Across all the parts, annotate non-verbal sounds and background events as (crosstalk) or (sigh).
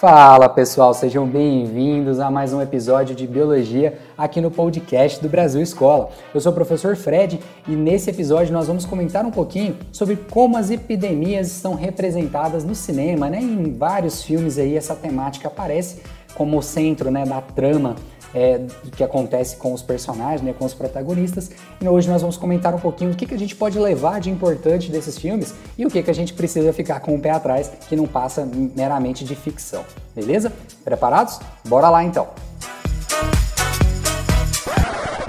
Fala pessoal, sejam bem-vindos a mais um episódio de Biologia aqui no podcast do Brasil Escola. Eu sou o professor Fred e nesse episódio nós vamos comentar um pouquinho sobre como as epidemias estão representadas no cinema, né? Em vários filmes aí essa temática aparece como centro né, da trama é, que acontece com os personagens, né, com os protagonistas. E hoje nós vamos comentar um pouquinho o que, que a gente pode levar de importante desses filmes e o que, que a gente precisa ficar com o pé atrás, que não passa meramente de ficção. Beleza? Preparados? Bora lá então!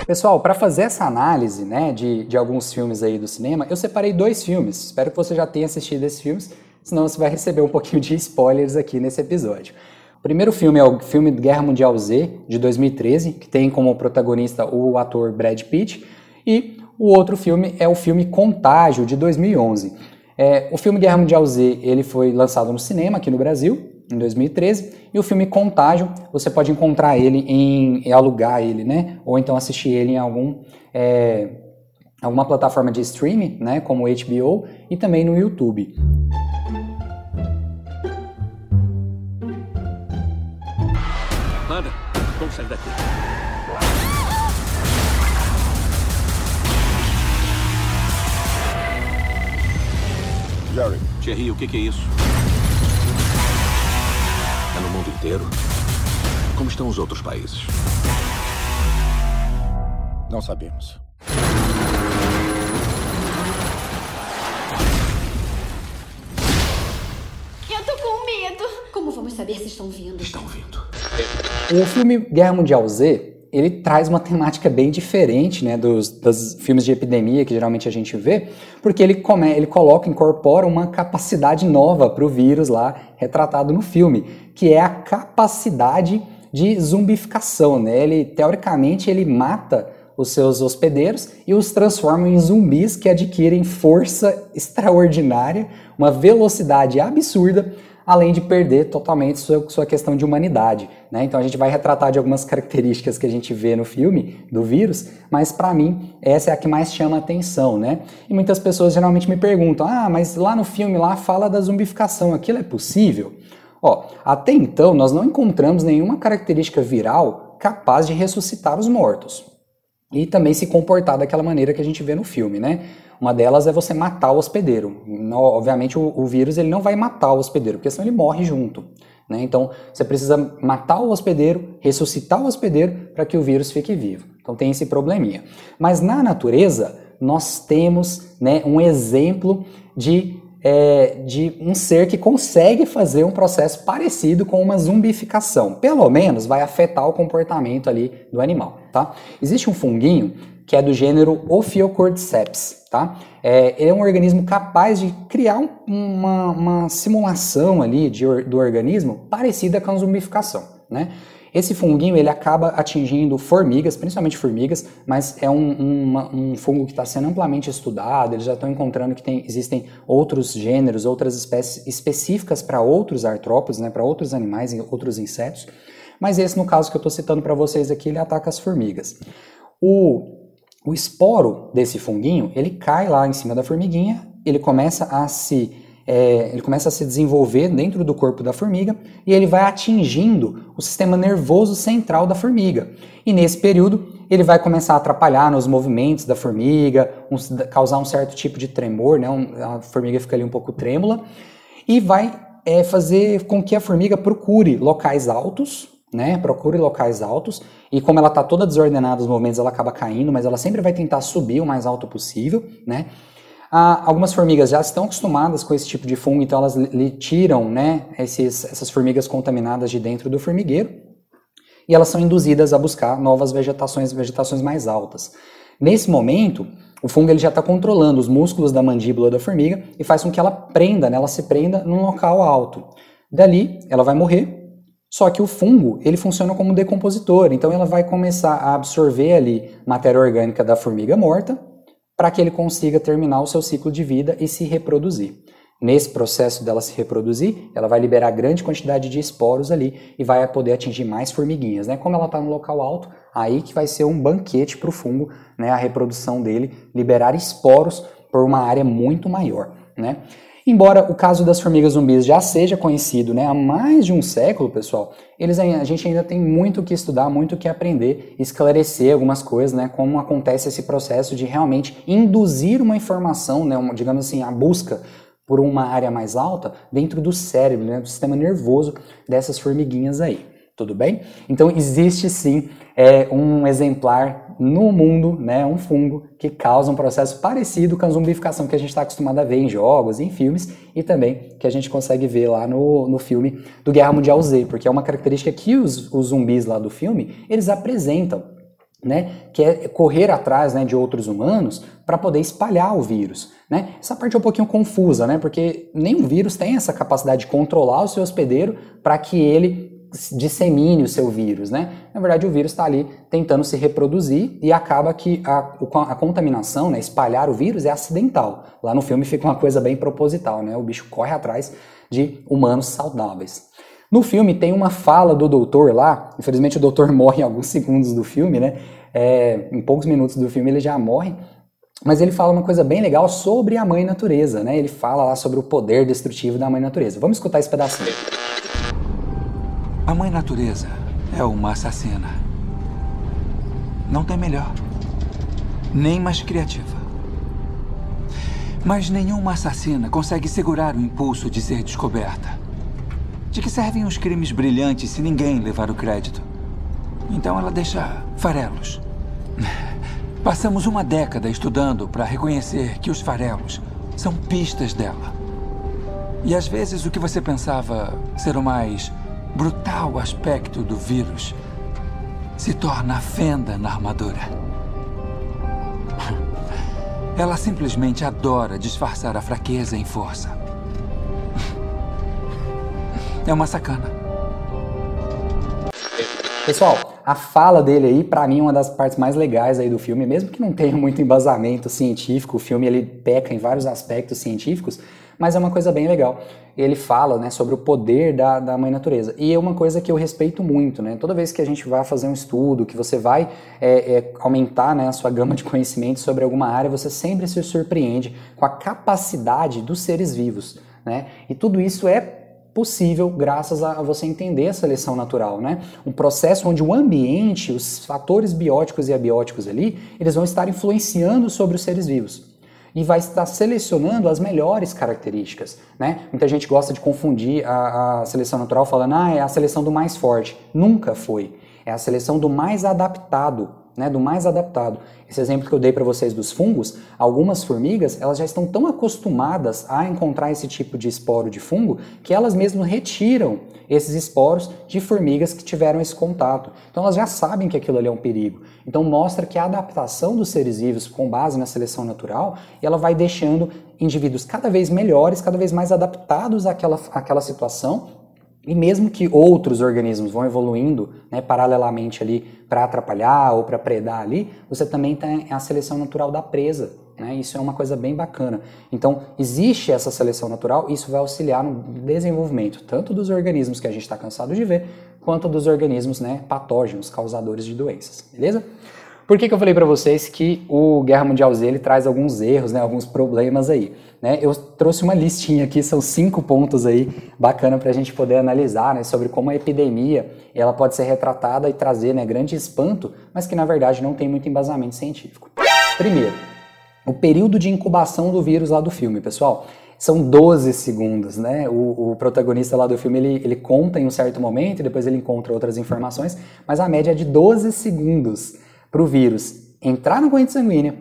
Pessoal, para fazer essa análise né, de, de alguns filmes aí do cinema, eu separei dois filmes. Espero que você já tenha assistido esses filmes, senão você vai receber um pouquinho de spoilers aqui nesse episódio. O primeiro filme é o filme Guerra Mundial Z, de 2013, que tem como protagonista o ator Brad Pitt, e o outro filme é o filme Contágio, de 2011. É, o filme Guerra Mundial Z ele foi lançado no cinema aqui no Brasil, em 2013, e o filme Contágio, você pode encontrar ele em, em alugar ele, né? Ou então assistir ele em algum é, alguma plataforma de streaming, né? Como HBO e também no YouTube. Vamos sair daqui. Jerry. Thierry, o que, que é isso? É no mundo inteiro? Como estão os outros países? Não sabemos. Eu tô com medo. Como vamos saber se estão vindo? Estão vindo. O filme Guerra Mundial Z, ele traz uma temática bem diferente né, dos, dos filmes de epidemia que geralmente a gente vê, porque ele, come, ele coloca, incorpora uma capacidade nova para o vírus lá, retratado no filme, que é a capacidade de zumbificação. Né? Ele, teoricamente, ele mata os seus hospedeiros e os transforma em zumbis que adquirem força extraordinária, uma velocidade absurda, além de perder totalmente sua, sua questão de humanidade. Né? Então a gente vai retratar de algumas (laughs) características que a gente vê no filme do vírus, mas para mim essa é a que mais chama atenção. Né? E muitas pessoas geralmente me perguntam: ah, mas lá no filme lá fala da zumbificação, aquilo é possível? Ó, até então nós não encontramos nenhuma característica viral capaz de ressuscitar os mortos e também se comportar daquela maneira que a gente vê no filme, né? Uma delas é você matar o hospedeiro. obviamente o, o, vírus ele não vai matar o hospedeiro, porque senão ele morre junto. Né? Então você precisa matar o hospedeiro, ressuscitar o hospedeiro para que o vírus fique vivo. Então tem esse probleminha. Mas na natureza nós temos né, um exemplo de é, de um ser que consegue fazer um processo parecido com uma zumbificação. Pelo menos vai afetar o comportamento ali do animal, tá? Existe um funguinho que é do gênero Ophiocordyceps, tá? É, ele é um organismo capaz de criar um, uma, uma, simulação ali de, do organismo parecida com a zumbificação, né? Esse funguinho ele acaba atingindo formigas, principalmente formigas, mas é um, um fungo que está sendo amplamente estudado. Eles já estão encontrando que tem, existem outros gêneros, outras espécies específicas para outros artrópodes, né, para outros animais e outros insetos. Mas esse, no caso que eu estou citando para vocês aqui, ele ataca as formigas. O, o esporo desse funguinho, ele cai lá em cima da formiguinha, ele começa a se é, ele começa a se desenvolver dentro do corpo da formiga e ele vai atingindo o sistema nervoso central da formiga. E nesse período ele vai começar a atrapalhar nos movimentos da formiga, um, causar um certo tipo de tremor, né? Um, a formiga fica ali um pouco trêmula e vai é, fazer com que a formiga procure locais altos, né? Procure locais altos e como ela está toda desordenada os movimentos, ela acaba caindo, mas ela sempre vai tentar subir o mais alto possível, né? Ah, algumas formigas já estão acostumadas com esse tipo de fungo, então elas lhe tiram né, esses, essas formigas contaminadas de dentro do formigueiro e elas são induzidas a buscar novas vegetações, vegetações mais altas. Nesse momento, o fungo ele já está controlando os músculos da mandíbula da formiga e faz com que ela prenda, né, ela se prenda num local alto. Dali, ela vai morrer, só que o fungo ele funciona como decompositor, então ela vai começar a absorver ali matéria orgânica da formiga morta para que ele consiga terminar o seu ciclo de vida e se reproduzir. Nesse processo dela se reproduzir, ela vai liberar grande quantidade de esporos ali e vai poder atingir mais formiguinhas. Né? Como ela está no local alto, aí que vai ser um banquete para o fungo, né? a reprodução dele, liberar esporos por uma área muito maior. Né? Embora o caso das formigas zumbis já seja conhecido né, há mais de um século, pessoal, eles, a gente ainda tem muito que estudar, muito que aprender, esclarecer algumas coisas, né, como acontece esse processo de realmente induzir uma informação, né, uma, digamos assim, a busca por uma área mais alta dentro do cérebro, né, do sistema nervoso dessas formiguinhas aí. Tudo bem? Então existe sim é, um exemplar no mundo, né, um fungo que causa um processo parecido com a zumbificação que a gente está acostumado a ver em jogos, em filmes e também que a gente consegue ver lá no, no filme do Guerra Mundial Z, porque é uma característica que os, os zumbis lá do filme eles apresentam, né, que é correr atrás né, de outros humanos para poder espalhar o vírus. Né? Essa parte é um pouquinho confusa, né, porque nenhum vírus tem essa capacidade de controlar o seu hospedeiro para que ele dissemine o seu vírus, né? Na verdade, o vírus está ali tentando se reproduzir e acaba que a, a, contaminação, né, espalhar o vírus é acidental. Lá no filme fica uma coisa bem proposital, né? O bicho corre atrás de humanos saudáveis. No filme tem uma fala do doutor lá, infelizmente o doutor (laughs) morre em alguns segundos do filme, né? É, em poucos minutos do filme ele já morre, mas ele fala uma coisa bem legal sobre a mãe natureza, né? Ele fala lá sobre o poder destrutivo da mãe natureza. Vamos escutar esse pedacinho. A mãe natureza é uma assassina. Não tem melhor, nem mais criativa. Mas nenhuma assassina consegue segurar o impulso de ser descoberta. De que servem os crimes brilhantes se ninguém levar o crédito? Então ela deixa farelos. Passamos uma década estudando para reconhecer que os farelos são pistas dela. E às vezes o que você pensava ser o mais brutal aspecto do vírus se torna a fenda na armadura. (laughs) Ela simplesmente adora disfarçar a fraqueza em força. (laughs) É uma sacana. Pessoal, a fala dele aí, para mim, é uma das partes mais legais aí do filme, mesmo que não tenha muito embasamento científico, o filme ele peca em vários aspectos científicos, mas é uma coisa bem legal. Ele fala né, sobre o poder da, da mãe natureza. E é uma coisa que eu respeito muito. Né? Toda vez que a gente vai fazer um estudo, que você vai é, é, aumentar né, a sua gama de conhecimento sobre alguma área, você sempre se surpreende com a capacidade dos seres vivos. Né? E tudo isso é possível graças a você entender a seleção natural, né? Um processo onde o ambiente, os fatores bióticos e abióticos ali, eles vão estar influenciando sobre os seres vivos e vai estar selecionando as melhores características. Né? Muita gente gosta de confundir a, a, seleção natural falando, ah, é a seleção do mais forte. Nunca foi. É a seleção do mais adaptado né, do mais adaptado. Esse exemplo que eu dei para vocês dos fungos, algumas formigas elas já estão tão acostumadas a encontrar esse tipo de esporo de fungo que elas mesmas retiram esses esporos de formigas que tiveram esse contato. Então elas já sabem que aquilo ali é um perigo. Então mostra que a adaptação dos seres vivos com base na seleção natural, ela vai deixando indivíduos cada vez melhores, cada vez mais adaptados àquela, àquela situação e mesmo que outros organismos vão evoluindo né, paralelamente ali para atrapalhar ou para predar ali, você também tem a seleção natural da presa. Né? Isso é uma coisa bem bacana. Então, existe essa seleção natural e isso vai auxiliar no desenvolvimento tanto dos organismos que a gente está cansado de ver, quanto dos organismos né, patógenos, causadores de doenças. Beleza? Por que, que eu falei para vocês que o Guerra Mundial Z ele traz alguns erros, né, alguns problemas aí? Né? Eu trouxe uma listinha aqui, são cinco pontos aí bacana para a gente poder analisar né, sobre como a epidemia ela pode ser retratada e trazer né, grande espanto, mas que na verdade não tem muito embasamento científico. Primeiro, o período de incubação do vírus lá do filme, pessoal são 12 segundos, né? O, o, protagonista lá do filme ele, ele conta em um certo momento depois ele encontra outras informações, mas a média é de 12 segundos para o vírus entrar na corrente sanguínea,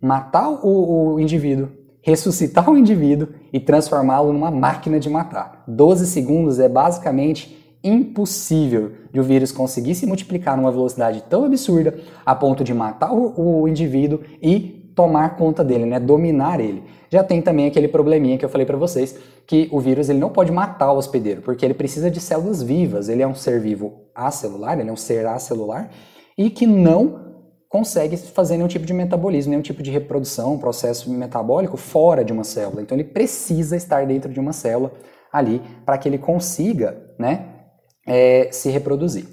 matar o, o indivíduo, ressuscitar o indivíduo e transformá-lo numa máquina de matar. 12 segundos é basicamente impossível de o vírus conseguir se multiplicar numa velocidade tão absurda a ponto de matar o, o indivíduo e tomar conta dele, né, dominar ele. Já tem também aquele probleminha que eu falei para vocês, que o vírus ele não pode matar o hospedeiro, porque ele precisa de células vivas. Ele é um ser vivo acelular, ele é um ser acelular e que não consegue fazer nenhum tipo de metabolismo, nenhum tipo de reprodução, processo metabólico fora de uma célula. Então ele precisa estar dentro de uma célula ali para que ele consiga né, é, se reproduzir.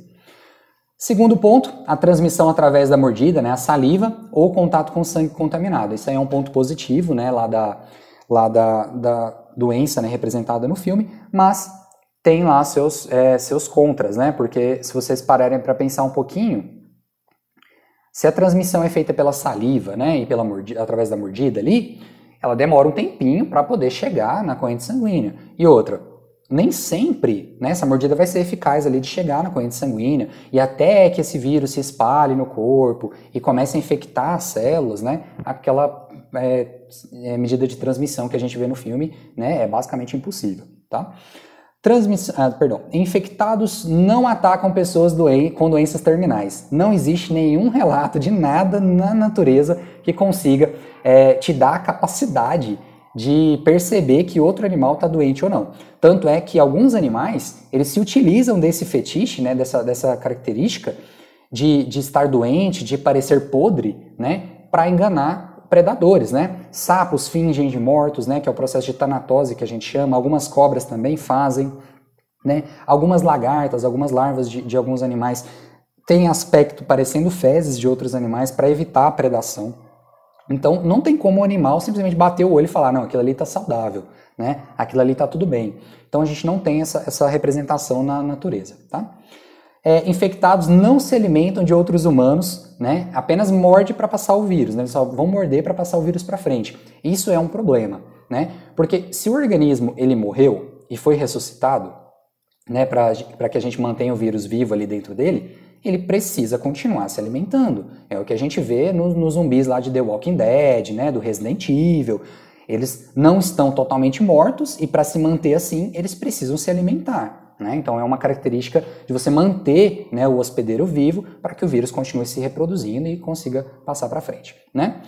Segundo ponto, a transmissão através da mordida, né, a saliva ou contato com sangue contaminado. Isso aí é um ponto positivo, né, lá da, lá da, da doença né, representada no filme, mas tem lá seus, é, seus contras, né? Porque se vocês pararem para pensar um pouquinho, se a transmissão é feita pela saliva, né, e pela mordida, através da mordida ali, ela demora um tempinho para poder chegar na corrente sanguínea. E outra, nem sempre né, essa mordida vai ser eficaz ali de chegar na corrente sanguínea e até que esse vírus se espalhe no corpo e comece a infectar as células, né, aquela é, é, medida de transmissão que a gente vê no filme né, é basicamente impossível. Tá? Transmissão, ah, perdão, infectados não atacam pessoas doen com doenças terminais. Não existe nenhum relato de nada na natureza que consiga é, te dar a capacidade de perceber que outro animal está doente ou não. Tanto é que alguns animais, eles se utilizam desse fetiche, né, dessa, dessa característica de, de estar doente, de parecer podre, né, para enganar predadores, né? Sapos fingem de mortos, né, que é o processo de tanatose que a gente chama, algumas cobras também fazem, né? Algumas lagartas, algumas larvas de, de alguns animais têm aspecto parecendo fezes de outros animais para evitar a predação. Então, não tem como o animal simplesmente bater o olho e falar, não, aquilo ali está saudável, né? Aquilo ali está tudo bem. Então, a gente não tem essa, essa representação na natureza, tá? É, infectados não se alimentam de outros humanos, né? Apenas morde para passar o vírus, né? Eles só vão morder para passar o vírus para frente. Isso é um problema, né? Porque se o organismo ele morreu e foi ressuscitado, né, para que a gente mantenha o vírus vivo ali dentro dele, ele precisa continuar se alimentando. É o que a gente vê nos no zumbis lá de The Walking Dead, né, do Resident Evil. Eles não estão totalmente mortos e para se manter assim, eles precisam se alimentar. Né? Então é uma característica de você manter né, o hospedeiro vivo para que o vírus continue se reproduzindo e consiga passar para frente. Né?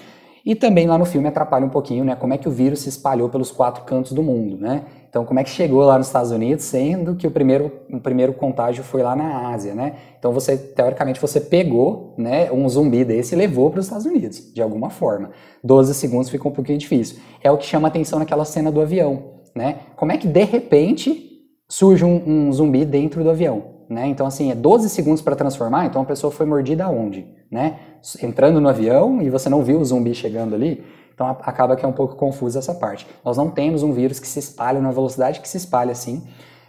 E também lá no filme atrapalha um pouquinho né, como é que o vírus se espalhou pelos quatro cantos do mundo. Né? Então, como é que chegou lá nos Estados Unidos, sendo que o primeiro, o primeiro contágio foi lá na Ásia, né? Então, você, teoricamente, você pegou né, um zumbi desse e levou para os Estados Unidos, de alguma forma. 12 segundos fica um pouquinho difícil. É o que chama atenção naquela cena do avião, né? Como é que, de repente, surge um, um zumbi dentro do avião, né? Então, assim, é 12 segundos para transformar, então a pessoa foi mordida aonde, né? Entrando no avião e você não viu o zumbi chegando ali, então acaba que é um pouco confuso essa parte. Nós não temos um vírus que se espalha na velocidade que se espalha assim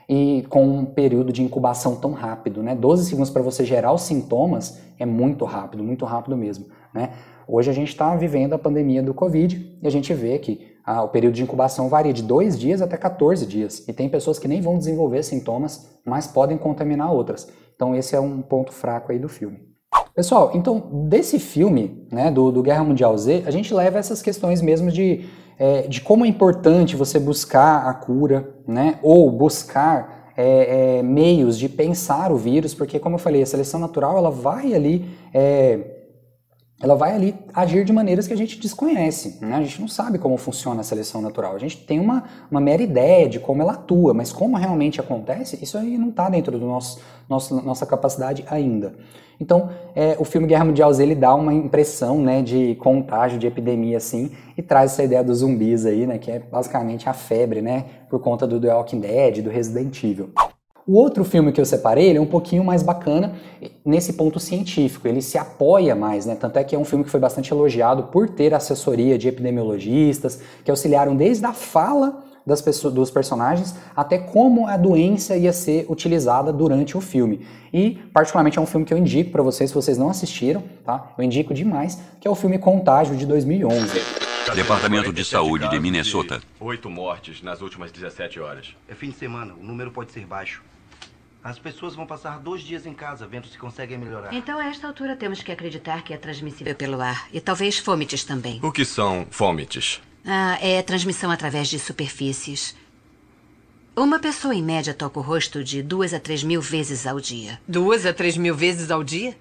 e com um período de incubação tão rápido, né? 12 segundos para você gerar os sintomas é muito rápido, muito rápido mesmo, né? Hoje a gente está vivendo a pandemia do Covid e a gente vê que ah, o período de incubação varia de 2 dias até 14 dias. E tem pessoas que nem vão desenvolver sintomas, mas podem contaminar outras. Então esse é um ponto fraco aí do filme. Pessoal, então desse filme, né, do, do Guerra Mundial Z, a gente leva essas questões mesmo de, é, de como é importante você buscar a cura, né, ou buscar é, é, meios de pensar o vírus, porque como eu falei, a seleção natural ela vai ali é, ela vai ali agir de maneiras que a gente desconhece. Né? A gente não sabe como funciona a seleção natural. A gente tem uma, uma mera ideia de como ela atua, mas como realmente acontece, isso aí não está dentro da nosso, nossa capacidade ainda. Então, é, o filme Guerra Mundial Z ele dá uma impressão né, de contágio, de epidemia, assim, e traz essa ideia dos zumbis aí, né, que é basicamente a febre, né, por conta do The Walking Dead, do Resident Evil. O outro filme que eu separei, ele é um pouquinho mais bacana nesse ponto científico, ele se apoia mais, né? Tanto é que é um filme que foi bastante elogiado por ter assessoria de epidemiologistas que auxiliaram desde a fala das pessoas, dos personagens até como a doença ia ser utilizada durante o filme. E, particularmente, é um filme que eu indico para vocês, se vocês não assistiram, tá? Eu indico demais, que é o filme Contágio de 2011. Departamento de Saúde de Minnesota. Oito mortes nas últimas 17 horas. É fim de semana, o número pode ser baixo. As pessoas vão passar dois dias em casa, vendo se conseguem melhorar. Então, a esta altura, temos que acreditar que é transmissível pelo ar. E talvez fômites também. O que são fômites? Ah, é transmissão através de superfícies. Uma pessoa, em média, toca o rosto de duas a três mil vezes ao dia. Duas a três mil vezes ao dia?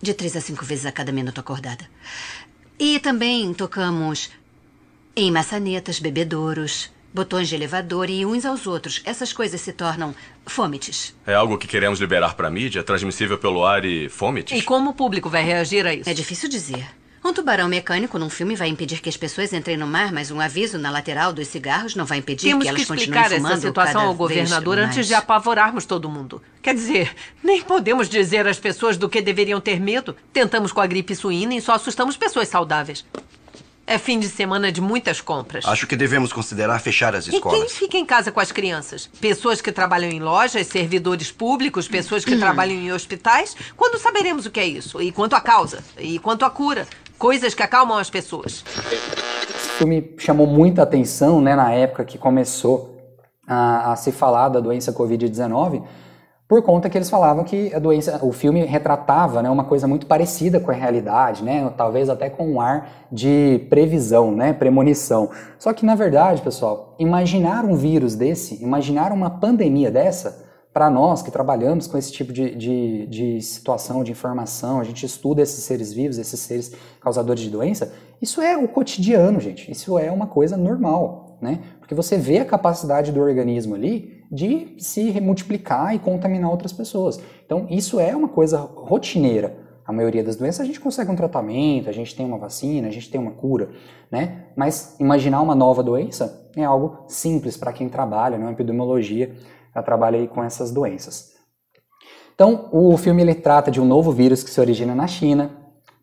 De três a cinco vezes a cada minuto acordada. E também tocamos em maçanetas, bebedouros, botões de elevador e uns aos outros. Essas coisas se tornam fômites. É algo que queremos liberar para a mídia, transmissível pelo ar e fômites? E como o público vai reagir a isso? É difícil dizer. Um tubarão mecânico num filme vai impedir que as pessoas entrem no mar, mas um aviso na lateral dos cigarros não vai impedir Temos que elas que continuem explicar fumando essa situação ao governador antes de apavorarmos todo mundo. Quer dizer, nem podemos dizer às pessoas do que deveriam ter medo. Tentamos com a gripe suína e só assustamos pessoas saudáveis. É fim de semana de muitas compras. Acho que devemos considerar fechar as E quem escolas. fica em casa com as crianças? Pessoas que trabalham em lojas, servidores públicos, pessoas que (clears throat) trabalham em hospitais? Quando saberemos o que é isso? E quanto à causa? E quanto à cura? Coisas que acalmam as pessoas. Esse filme chamou muita atenção, né, na época que começou a, a se falar da doença Covid-19, por conta que eles falavam que a doença, o filme retratava, né, uma coisa muito parecida com a realidade, né, talvez até com um ar de previsão, né, premonição. Só que na verdade, pessoal, imaginar um vírus desse, imaginar uma pandemia dessa, para nós que trabalhamos com esse tipo de, de, de situação, de informação, a gente estuda esses seres vivos, esses seres causadores de doença, isso é o cotidiano, gente. Isso é uma coisa normal, né? Porque você vê a capacidade do organismo ali de se multiplicar e contaminar outras pessoas. Então, isso é uma coisa rotineira. A maioria das doenças a gente consegue um tratamento, a gente tem uma vacina, a gente tem uma cura, né? Mas imaginar uma nova doença é algo simples para quem trabalha, né? epidemiologia, já trabalha com essas doenças. Então, o filme ele trata de um novo vírus que se origina na China,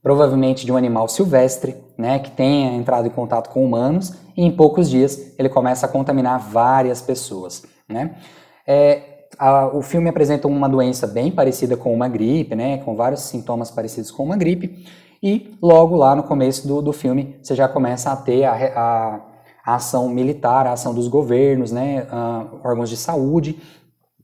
provavelmente de um animal silvestre, né, que tenha entrado em contato com humanos, e em poucos dias ele começa a contaminar várias pessoas, né. É, a, o filme apresenta uma doença bem parecida com uma gripe, né, com vários sintomas parecidos com uma gripe, e logo lá no começo do, do filme você já começa a ter a, a, a ação militar, a ação dos governos, né, uh, órgãos de saúde,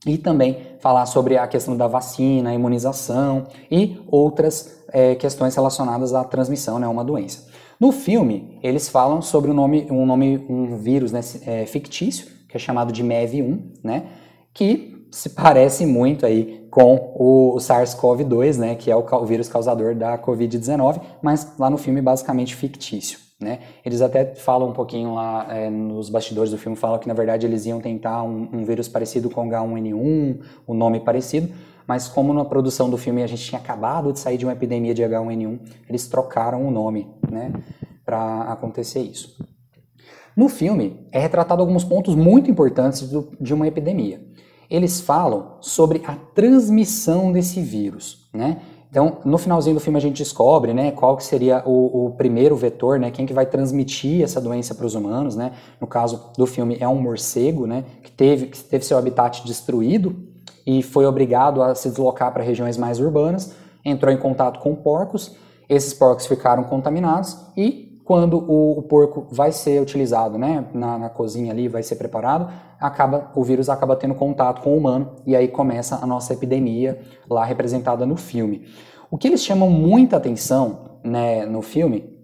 e também falar sobre a questão da vacina, imunização e outras é, questões relacionadas à transmissão, né, uma doença. No filme, eles falam sobre um nome, um, nome, um vírus né, é, fictício, que é chamado de MEV1, né, que se parece muito aí com o, o SARS-CoV-2, né, que é o, o vírus causador da Covid-19, mas lá no filme basicamente fictício. Né? Eles até falam um pouquinho lá é, nos bastidores do filme, falam que na verdade eles iam tentar um, um, vírus parecido com H1N1, o um nome parecido, mas como na produção do filme a gente tinha acabado de sair de uma epidemia de H1N1, eles trocaram o nome né, para acontecer isso. No filme é retratado alguns pontos muito importantes do, de uma epidemia. Eles falam sobre a transmissão desse vírus, né? Então, no finalzinho do filme a gente descobre, né, qual que seria o, o primeiro vetor, né, quem que vai transmitir essa doença para os humanos, né? No caso do filme é um morcego, né, que teve, que teve seu habitat destruído e foi obrigado a se deslocar para regiões mais urbanas, entrou em contato com porcos, esses porcos ficaram contaminados e quando o, o porco vai ser utilizado, né, na, na cozinha ali, vai ser preparado, acaba o vírus acaba tendo contato com o humano e aí começa a nossa epidemia lá representada no filme. O que eles chamam muita atenção né, no filme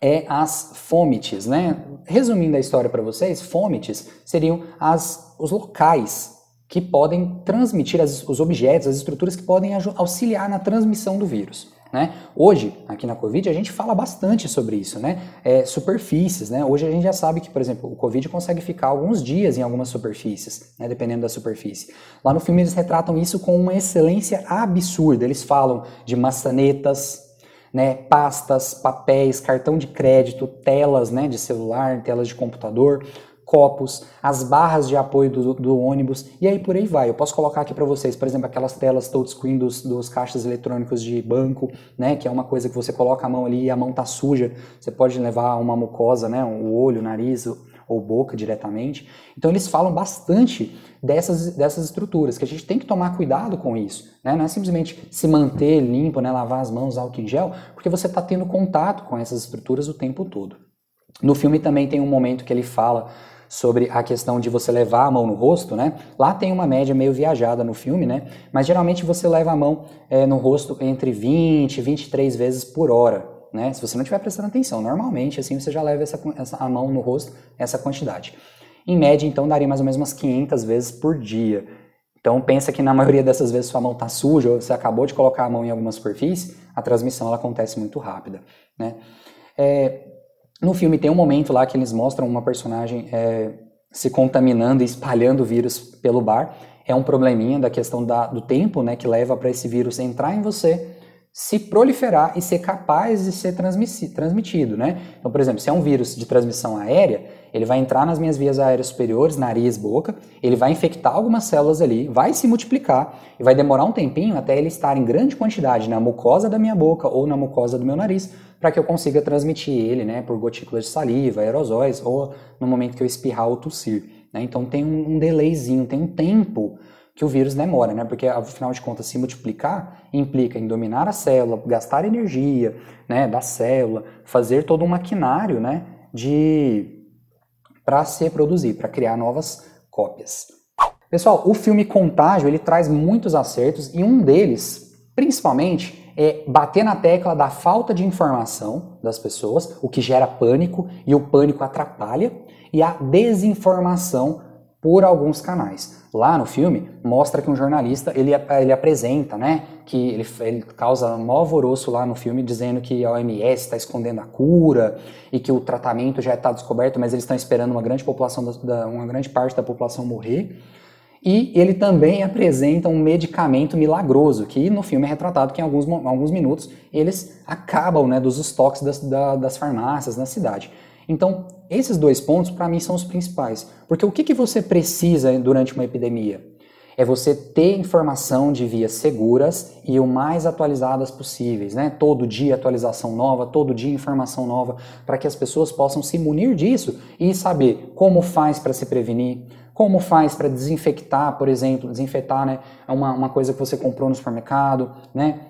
é as fômites, né? Resumindo a história para vocês, fômites seriam as, os locais que podem transmitir as, os objetos, as estruturas que podem auxiliar na transmissão do vírus. Né? Hoje, aqui na Covid, a gente fala bastante sobre isso, né? É, superfícies, né? Hoje a gente já sabe que, por exemplo, o Covid consegue ficar alguns dias em algumas superfícies, né? dependendo da superfície. Lá no filme eles retratam isso com uma excelência absurda. Eles falam de maçanetas, né? pastas, papéis, cartão de crédito, telas né? de celular, telas de computador, copos, as barras de apoio do, do, ônibus e aí por aí vai. Eu posso colocar aqui para vocês, por exemplo, aquelas telas touchscreen dos, dos caixas eletrônicos de banco, né, que é uma coisa que você coloca a mão ali e a mão tá suja, você pode levar uma mucosa, né, o olho, o nariz ou boca diretamente. Então eles falam bastante dessas, dessas estruturas, que a gente tem que tomar cuidado com isso. Né? Não é simplesmente se manter limpo, né, lavar as mãos, álcool em gel, porque você está tendo contato com essas estruturas o tempo todo. No filme também tem um momento que ele fala sobre a questão de você levar a mão no rosto, né? Lá tem uma média meio viajada no filme, né? Mas geralmente você leva a mão é, no rosto entre 20 e 23 vezes por hora, né? Se você não estiver prestando atenção, normalmente assim você já leva essa, essa, a mão no rosto essa quantidade. Em média, então, daria mais ou menos umas 500 vezes por dia. Então pensa que na maioria dessas vezes sua mão está suja ou você acabou de colocar a mão em alguma superfície, a transmissão ela acontece muito rápida, né? É, no filme tem um momento lá que eles mostram uma personagem é, se contaminando e espalhando o vírus pelo bar. É um probleminha da questão da, do tempo né, que leva para esse vírus entrar em você, se proliferar e ser capaz de ser transmitido. Né? Então, por exemplo, se é um vírus de transmissão aérea, Ele vai entrar nas minhas vias aéreas superiores, nariz, boca, ele vai infectar algumas células ali, vai se multiplicar e vai demorar um tempinho até ele estar em grande quantidade na mucosa da minha boca ou na mucosa do meu nariz, para que eu consiga transmitir ele, né, por gotículas de saliva, aerosóis ou no momento que eu espirrar ou tossir. Né? Então tem um, um delayzinho, tem um tempo que o vírus demora, né? Porque afinal de contas, se multiplicar implica em dominar a célula, gastar energia, né, da célula, fazer todo um maquinário, né, de para se reproduzir, para criar novas cópias. Pessoal, o filme Contágio, ele traz muitos acertos e um deles, principalmente, é bater na tecla da falta de informação das pessoas, o que gera pânico e o pânico atrapalha, e a desinformação por alguns canais. Lá no filme, mostra que um jornalista, ele, ele apresenta, né, que ele, ele causa um alvoroço lá no filme, dizendo que a OMS está escondendo a cura e que o tratamento já está descoberto, mas eles estão esperando uma grande população, da, uma grande parte da população morrer. E ele também apresenta um medicamento milagroso, que no filme é retratado que em alguns, alguns minutos eles acabam né, dos estoques das, das farmácias na cidade. Então, esses dois pontos, para mim, são os principais. Porque o que, que você precisa durante uma epidemia? É você ter informação de vias seguras e o mais atualizadas possíveis, né? Todo dia atualização nova, todo dia informação nova, para que as pessoas possam se munir disso e saber como faz para se prevenir, como faz para desinfectar, por exemplo, desinfetar, né? Uma, uma coisa que você comprou no supermercado, né?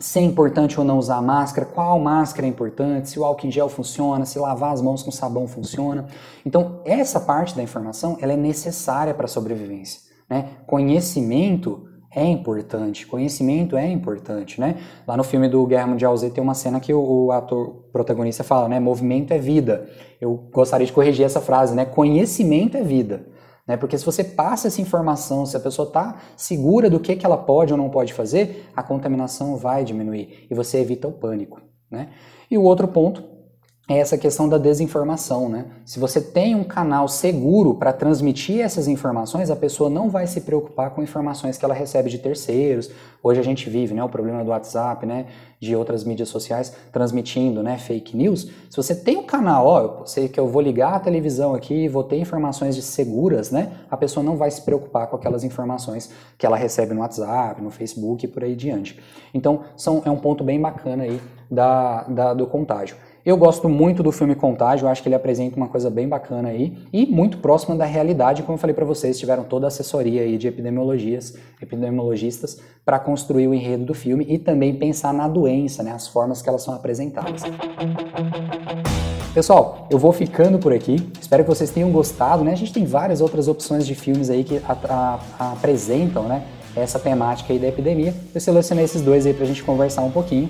Se é importante ou não usar máscara, qual máscara é importante, se o álcool em gel funciona, se lavar as mãos com sabão funciona. Então, essa parte da informação ela é necessária para a sobrevivência. Né? Conhecimento é importante, conhecimento é importante, né? Lá no filme do Guerra Mundial Z tem uma cena que o, o ator protagonista fala, né? Movimento é vida. Eu gostaria de corrigir essa frase, né? Conhecimento é vida. Né? Porque se você passa essa informação, se a pessoa está segura do que, que ela pode ou não pode fazer, a contaminação vai diminuir e você evita o pânico. Né? E o outro ponto é essa questão da desinformação, né? Se você tem um canal seguro para transmitir essas informações, a pessoa não vai se preocupar com informações que ela recebe de terceiros. Hoje a gente vive, né, o problema do WhatsApp, né, de outras mídias sociais transmitindo, né, fake news. Se você tem um canal, ó, eu sei que eu vou ligar a televisão aqui e vou ter informações de seguras, né? A pessoa não vai se preocupar com aquelas informações que ela recebe no WhatsApp, no Facebook e por aí diante. Então, são, é um ponto bem bacana aí da, da do contágio. Eu gosto muito do filme Contágio, acho que ele apresenta uma coisa bem bacana aí e muito próxima da realidade, como eu falei para vocês, tiveram toda a assessoria aí de epidemiologias, epidemiologistas para construir o enredo do filme e também pensar na doença, né, as formas que elas são apresentadas. Pessoal, eu vou ficando por aqui. Espero que vocês tenham gostado, né? A gente tem várias outras opções de filmes aí que a, a, apresentam, né, essa temática aí da epidemia. Eu selecionei esses dois aí para a gente conversar um pouquinho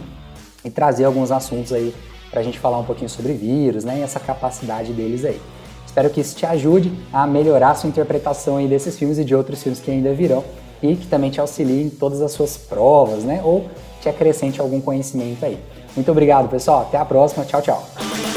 e trazer alguns assuntos aí para a gente falar um pouquinho sobre vírus, né, e essa capacidade deles aí. Espero que isso te ajude a melhorar a sua interpretação aí desses filmes e de outros filmes que ainda virão e que também te auxilie em todas as suas provas, né, ou te acrescente algum conhecimento aí. Muito obrigado, pessoal. Até a próxima. Tchau, tchau.